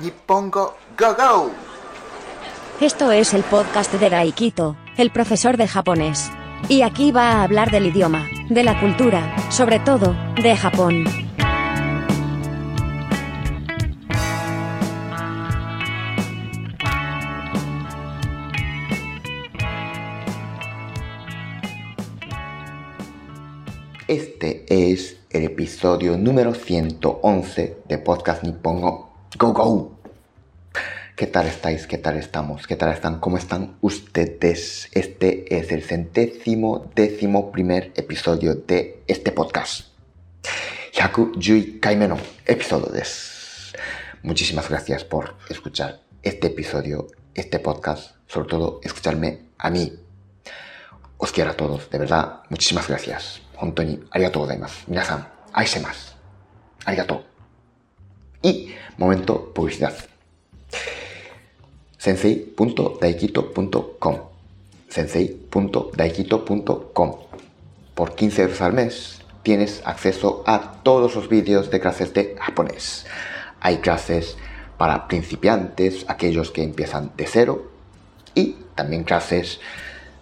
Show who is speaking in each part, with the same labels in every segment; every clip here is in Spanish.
Speaker 1: Nippongo Go Go.
Speaker 2: Esto es el podcast de Daikito, el profesor de japonés. Y aquí va a hablar del idioma, de la cultura, sobre todo, de Japón.
Speaker 1: Este es el episodio número 111 de Podcast Nippongo Go, go. ¿Qué tal estáis? ¿Qué tal estamos? ¿Qué tal están? ¿Cómo están ustedes? Este es el centésimo décimo primer episodio de este podcast. Jui Kaimeno, episodio Muchísimas gracias por escuchar este episodio, este podcast, sobre todo escucharme a mí. Os quiero a todos, de verdad, muchísimas gracias. Hontoni, arigatou gozaimasu. Minasan, y momento publicidad. sensei.daikito.com sensei.daikito.com Por 15 euros al mes tienes acceso a todos los vídeos de clases de japonés. Hay clases para principiantes, aquellos que empiezan de cero, y también clases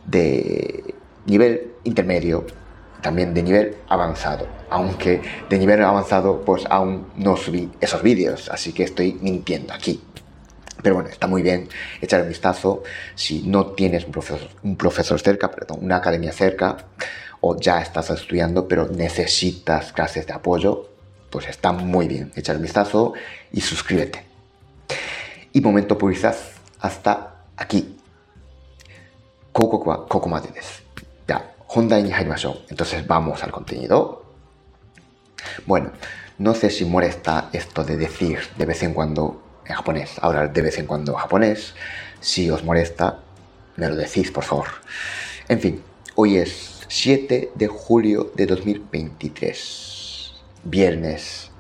Speaker 1: de nivel intermedio, también de nivel avanzado, aunque de nivel avanzado pues aún no subí esos vídeos, así que estoy mintiendo aquí. Pero bueno, está muy bien echar un vistazo si no tienes un profesor, un profesor cerca, perdón, una academia cerca, o ya estás estudiando pero necesitas clases de apoyo, pues está muy bien echar un vistazo y suscríbete. Y momento publicidad hasta aquí. Coco, coco, coco, 本題に入りましょう。Entonces vamos al contenido. Bueno, no sé si molesta esto de decir de vez en cuando en japonés, hablar de vez en cuando japonés. Si os molesta, me lo decís, por favor. En fin, hoy es 7 de julio de 2023. Viernes,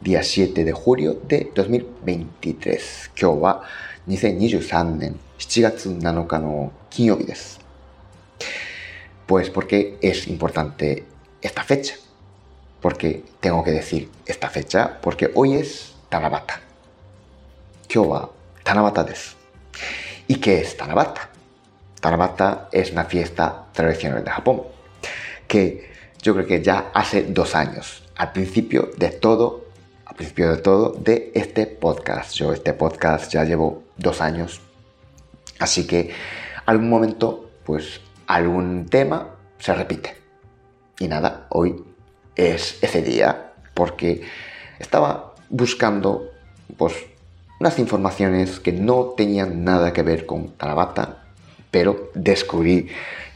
Speaker 1: día 7 de julio de 2023. 今日は2023年7月7日の金曜日です。 pues porque es importante esta fecha. Porque tengo que decir esta fecha, porque hoy es Tanabata. Kyoba Tanabata des. ¿Y qué es Tanabata? Tanabata es una fiesta tradicional de Japón, que yo creo que ya hace dos años, al principio de todo, al principio de todo, de este podcast. Yo este podcast ya llevo dos años, así que algún momento pues algún tema se repite. Y nada, hoy es ese día porque estaba buscando, pues unas informaciones que no tenían nada que ver con Tanabata, pero descubrí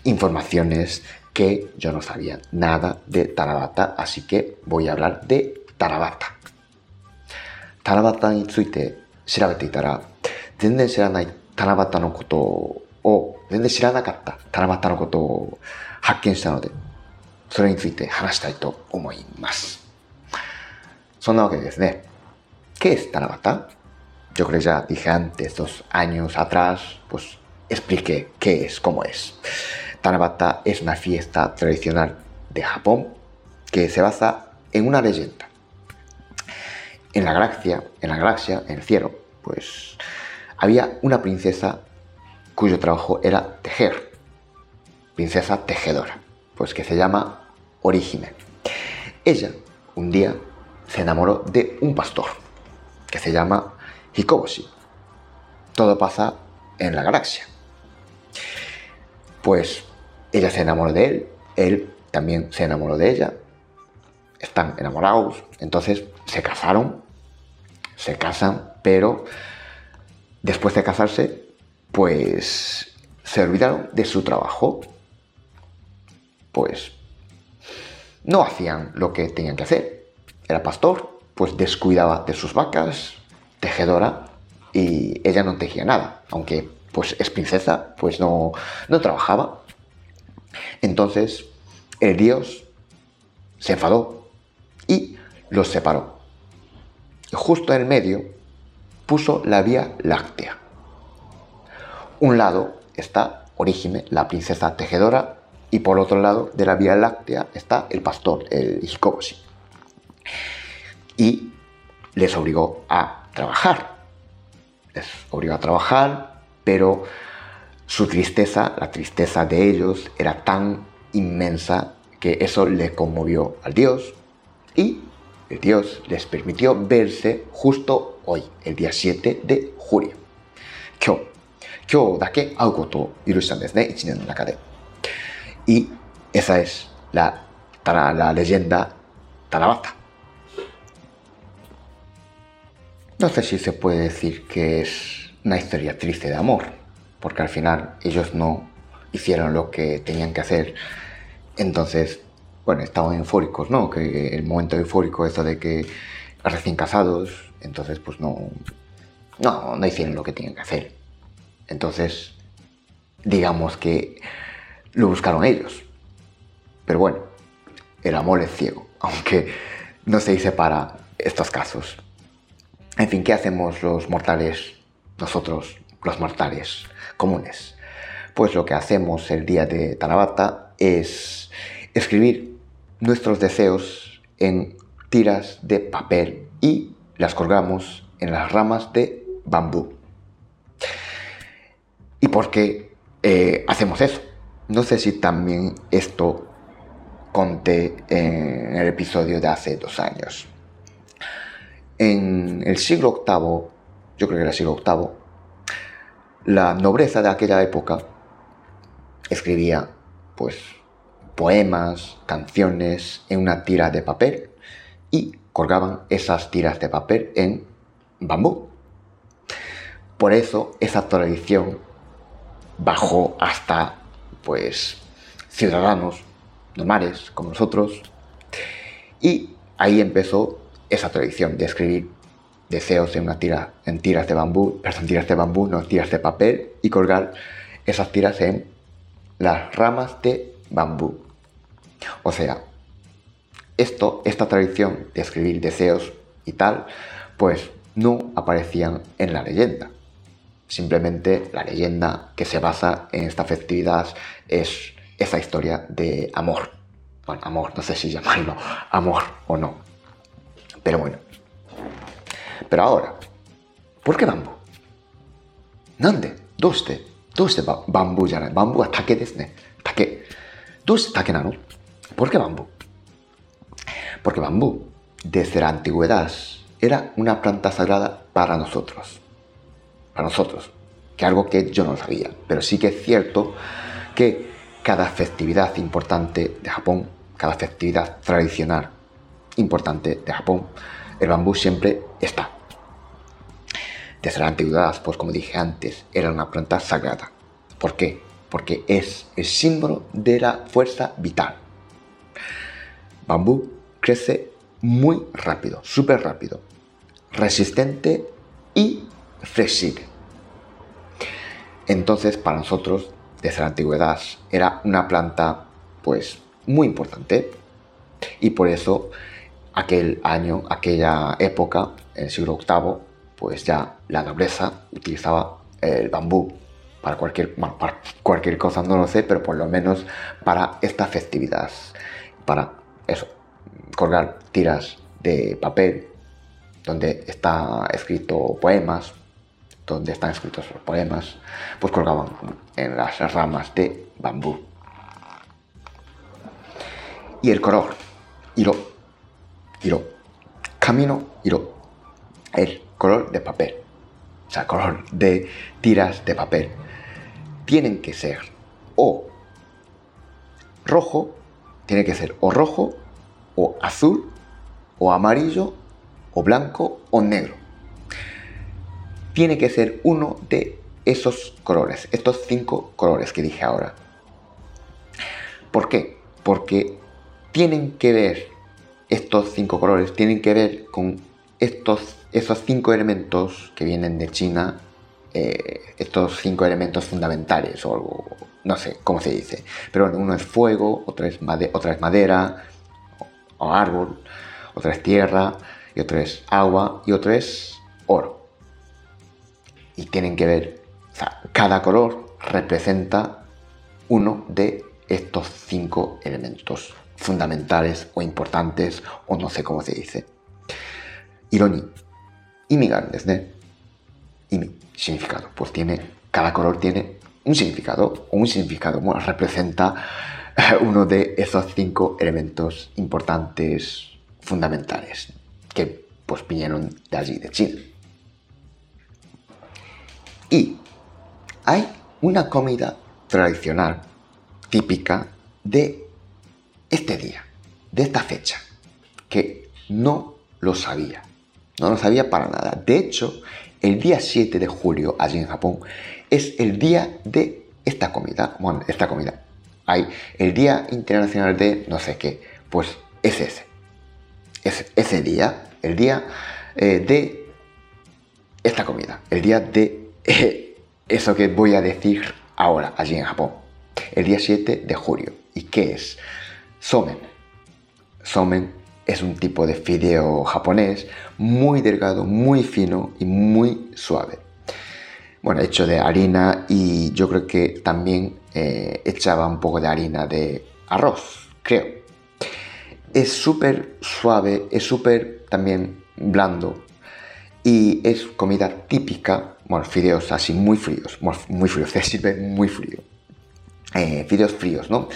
Speaker 1: informaciones que yo no sabía nada de Tanabata, así que voy a hablar de Tanabata. Tanabata について調べていたら、全然知らない七夕のことを、 全然知らなかった七夕のことを発見したので、それについて話したいと思います。そんなわけでですね、¿qué es Tanabata? Yo creo que ya dije antes, dos años atrás, pues expliqué qué es, cómo es. Tanabata es una fiesta tradicional de Japón que se basa en una leyenda. En la galaxia, en la galaxia, en el cielo, pues había una princesa cuyo trabajo era tejer. Princesa tejedora, pues que se llama Orihime. Ella un día se enamoró de un pastor que se llama Hikoboshi. Todo pasa en la galaxia. Pues ella se enamoró de él, él también se enamoró de ella. Están enamorados, entonces se casaron, se casan, pero después de casarse, pues se olvidaron de su trabajo. Pues no hacían lo que tenían que hacer. Era pastor, pues descuidaba de sus vacas, tejedora, y ella no tejía nada, aunque pues es princesa, pues no, no trabajaba. Entonces el dios se enfadó y los separó. Justo en el medio puso la vía láctea. Un lado está Orihime, la princesa tejedora, y por otro lado de la vía láctea está el pastor, el Hikoboshi. Y les obligó a trabajar. les obligó a trabajar, pero su tristeza, la tristeza de ellos, era tan inmensa que eso le conmovió al dios y el dios les permitió verse justo hoy, el día 7 de julio. 今日だけ会うことを許したんですね、一年の中で。Y esa es la, la leyenda Tanabata. No sé si se puede decir que es una historia triste de amor, porque al final ellos no hicieron lo que tenían que hacer. Entonces, bueno, estaban eufóricos, ¿no? Que el momento eufórico, eso de que recién casados, entonces pues no, no, no hicieron lo que tenían que hacer. Entonces, digamos que lo buscaron ellos. Pero bueno, el amor es ciego, aunque no se dice para estos casos. En fin, ¿qué hacemos los mortales, nosotros, los mortales comunes? Pues lo que hacemos el día de Tanabata es escribir nuestros deseos en tiras de papel y las colgamos en las ramas de bambú. ¿Y por qué eh, hacemos eso? No sé si también esto conté en el episodio de hace dos años. En el siglo VIII, yo creo que era el siglo VIII, la nobleza de aquella época escribía pues poemas, canciones en una tira de papel y colgaban esas tiras de papel en bambú. Por eso esa tradición bajó hasta pues ciudadanos normales como nosotros y ahí empezó esa tradición de escribir deseos en una tira en tiras de bambú, perdón, tiras de bambú, no tiras de papel y colgar esas tiras en las ramas de bambú. O sea, esto, esta tradición de escribir deseos y tal, pues no aparecían en la leyenda. Simplemente la leyenda que se basa en esta festividad es esa historia de amor. Bueno, amor, no sé si llamarlo amor o no. Pero bueno. Pero ahora, ¿por qué bambú? ¿Nande? ¿Dónde? ¿Dónde bambú Bambú es take desu ne. Take. ¿Dónde take nano? ¿Por qué bambú? Porque bambú, desde la antigüedad, era una planta sagrada para nosotros para nosotros, que algo que yo no sabía, pero sí que es cierto que cada festividad importante de Japón, cada festividad tradicional importante de Japón, el bambú siempre está. Desde la antigüedad, pues como dije antes, era una planta sagrada. ¿Por qué? Porque es el símbolo de la fuerza vital. Bambú crece muy rápido, súper rápido, resistente y flexible. Entonces, para nosotros, desde la antigüedad, era una planta, pues, muy importante. Y por eso, aquel año, aquella época, en el siglo VIII, pues ya la nobleza utilizaba el bambú para cualquier, para cualquier cosa, no lo sé, pero por lo menos para esta festividad, para eso, colgar tiras de papel donde está escrito poemas, donde están escritos los poemas, pues colgaban en las ramas de bambú. Y el color, hiro, hiro, camino, hiro, el color de papel, o sea, color de tiras de papel, tienen que ser o rojo, tiene que ser o rojo, o azul, o amarillo, o blanco, o negro tiene que ser uno de esos colores, estos cinco colores que dije ahora. ¿Por qué? Porque tienen que ver, estos cinco colores tienen que ver con estos, esos cinco elementos que vienen de China, eh, estos cinco elementos fundamentales, o no sé cómo se dice. Pero uno es fuego, otro es otra es madera, o árbol, otra es tierra, y otro es agua, y otro es oro y tienen que ver, cada color representa uno de estos cinco elementos fundamentales o importantes o no sé cómo se dice. Ironi, imigar desde imi, significado, pues tiene, cada color tiene un significado o un significado, bueno, representa eh, uno de esos cinco elementos importantes fundamentales que pues vinieron de allí, de China. Y hay una comida tradicional, típica de este día, de esta fecha, que no lo sabía. No lo sabía para nada. De hecho, el día 7 de julio, allí en Japón, es el día de esta comida. Bueno, esta comida. Hay el Día Internacional de no sé qué. Pues es ese. Es ese día, el día eh, de esta comida. El día de eso que voy a decir ahora, allí en Japón. El día 7 de julio. ¿Y qué es? Somen. Somen es un tipo de fideo japonés muy delgado, muy fino y muy suave. Bueno, hecho de harina y yo creo que también eh, echaba un poco de harina de arroz, creo. Es súper suave, es súper también blando y es comida típica, bueno, fideos así muy fríos, muy fríos, se sirve muy frío. Eh, fideos fríos, ¿no?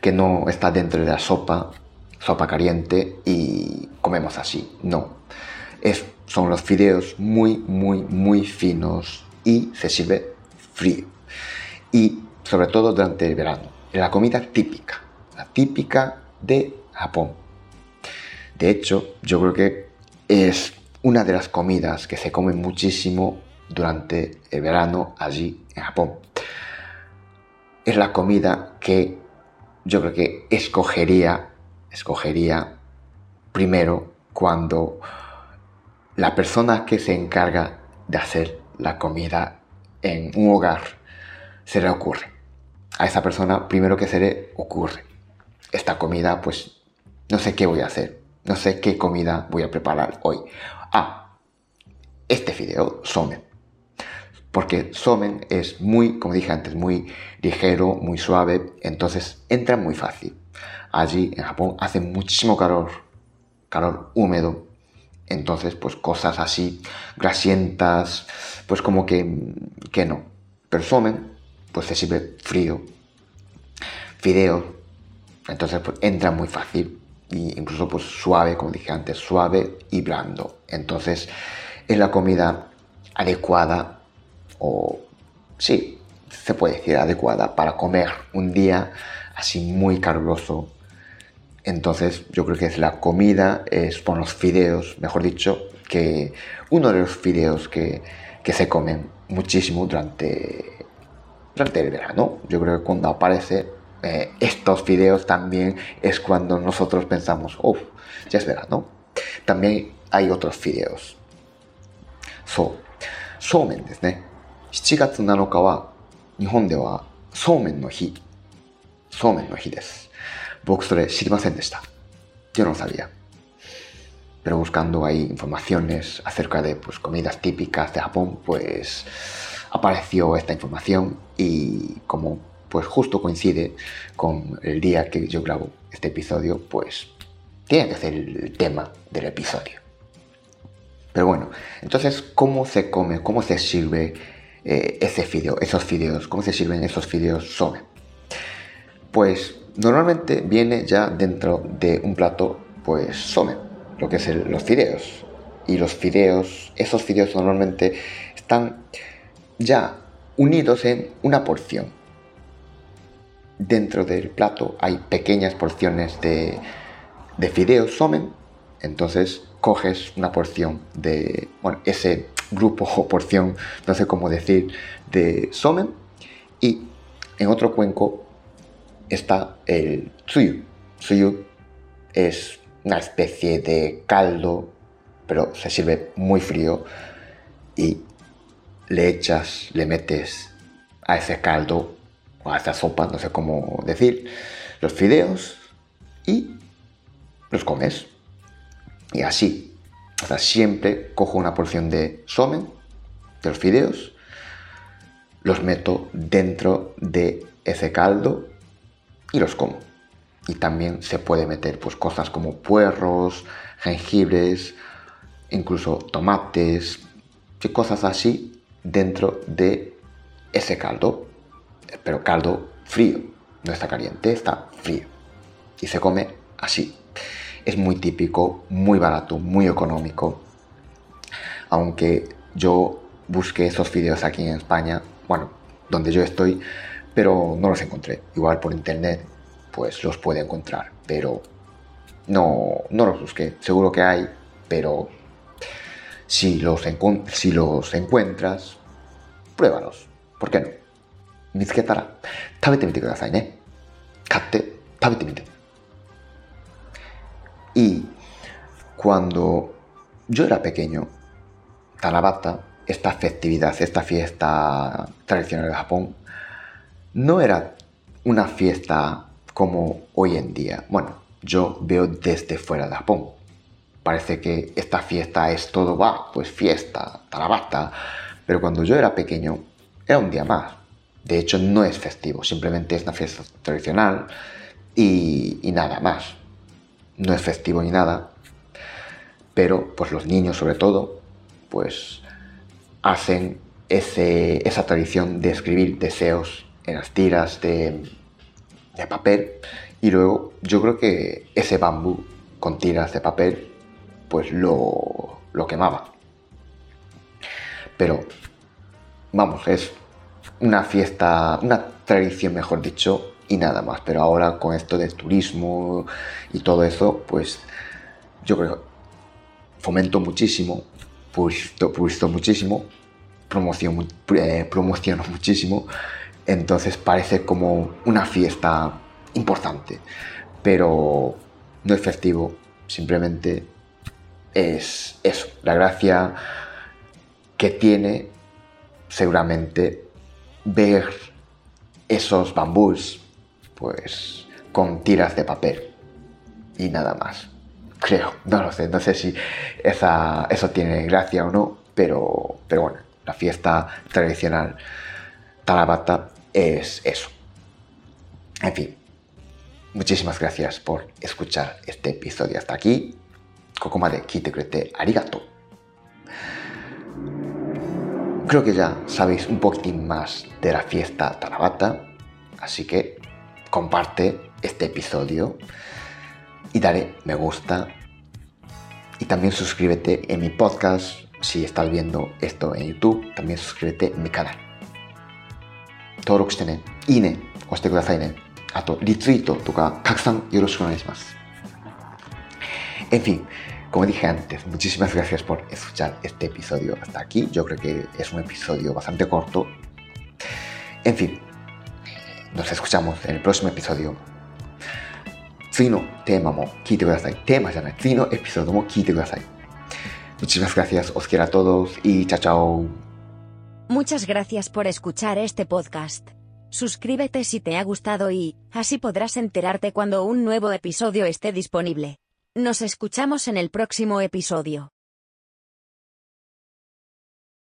Speaker 1: Que no está dentro de la sopa sopa caliente y comemos así. No. Es, son los fideos muy, muy, muy finos y se sirve frío. Y sobre todo durante el verano. La comida típica. La típica de Japón. De hecho, yo creo que es una de las comidas que se come muchísimo durante el verano allí en Japón. Es la comida que yo creo que escogería escogería primero cuando la persona que se encarga de hacer la comida en un hogar se le ocurre. A esa persona primero que se le ocurre. Esta comida, pues no sé qué voy a hacer. No sé qué comida voy a preparar hoy. Ah, este fideo, somen. Porque somen es muy, como dije antes, muy ligero, muy suave, entonces entra muy fácil allí en Japón hace muchísimo calor, calor húmedo. Entonces, pues cosas así, grasientas, pues como que, que no. Pero somen, pues se sirve frío. Fideo, entonces pues entra muy fácil. Y incluso pues suave, como dije antes, suave y blando. Entonces es la comida adecuada o sí, se puede decir adecuada para comer un día así muy caluroso. Entonces yo creo que es la comida, es con los fideos, mejor dicho, que uno de los fideos que, que se comen muchísimo durante, durante el verano. Yo creo que cuando aparece eh, estos fideos también es cuando nosotros pensamos, oh, ya es verano. También hay otros fideos. So, somen, ¿no? 7月7日は日本ではそうめんの日。そうめんの日です。yo no sabía. Pero buscando ahí informaciones acerca de pues, comidas típicas de Japón, pues apareció esta información y como pues justo coincide con el día que yo grabo este episodio, pues tiene que ser el tema del episodio. Pero bueno, entonces, ¿cómo se come, cómo se sirve eh, ese fideo, esos fideos? ¿Cómo se sirven esos fideos sobre? Pues Normalmente viene ya dentro de un plato, pues some, lo que es los fideos. Y los fideos, esos fideos normalmente están ya unidos en una porción. Dentro del plato hay pequeñas porciones de, de fideos somen, entonces coges una porción de, bueno, ese grupo o porción, no sé cómo decir, de somen y en otro cuenco está el tsuyu. Tsuyu es una especie de caldo, pero se sirve muy frío y le echas, le metes a ese caldo o a esa sopa, no sé cómo decir, los fideos y los comes. Y así, sea, siempre cojo una porción de somen, de los fideos, los meto dentro de ese caldo y los como. Y también se puede meter pues cosas como puerros, jengibres, incluso tomates y cosas así dentro de ese caldo, pero caldo frío, no está caliente, está frío. Y se come así Es muy típico, muy barato, muy económico. Aunque yo busqué esos vídeos aquí en España, bueno, donde yo estoy, pero no los encontré. Igual por internet, pues los puede encontrar, pero no, no los busqué. Seguro que hay, pero si los, si los encuentras, pruébalos. ¿Por qué no? 見つけたら食べてみてくださいね。買って食べてみて。 cuando yo era pequeño, Tanabata, esta festividad, esta fiesta tradicional de Japón, no era una fiesta como hoy en día. Bueno, yo veo desde fuera de Japón. Parece que esta fiesta es todo, va, pues fiesta, Tanabata. Pero cuando yo era pequeño, era un día más. De hecho, no es festivo, simplemente es una fiesta tradicional y, y nada más. No es festivo ni nada. Pero, pues los niños sobre todo, pues hacen ese, esa tradición de escribir deseos en las tiras de, papel y luego yo creo que ese bambú con tiras de papel pues lo, lo quemaba. Pero, vamos, es una fiesta, una tradición mejor dicho, y nada más. Pero ahora con esto del turismo y todo eso, pues yo creo fomento muchísimo, publicito, muchísimo, eh, promociono muchísimo, entonces parece como una fiesta importante, pero no es festivo, simplemente es eso, la gracia que tiene seguramente ver esos bambús pues con tiras de papel y nada más. Creo, no lo sé, no sé si esa, eso tiene gracia o no, pero, pero bueno, la fiesta tradicional Tarabata es eso. En fin, muchísimas gracias por escuchar este episodio hasta aquí. Creo que ya sabéis un poquitín más de la fiesta Tarabata, así que comparte este episodio y dale me gusta. Y también suscríbete en mi podcast si estás viendo esto en YouTube. También suscríbete en mi canal. 登録してね、いいね、押してくださいね。あと、リツイートとか拡散よろしくお願いします。En fin, como dije antes, muchísimas gracias por escuchar este episodio hasta aquí. Yo creo que es un episodio bastante corto. En fin, nos escuchamos en el próximo episodio. 次のテーマも聞いてください。テーマじゃない、次のエピソードも聞いてください。Muchísimas gracias, os quiero a todos y chao chao.
Speaker 2: Muchas gracias por escuchar este podcast. Suscríbete si te ha gustado y, así podrás enterarte cuando un nuevo episodio esté disponible. Nos escuchamos en el próximo episodio.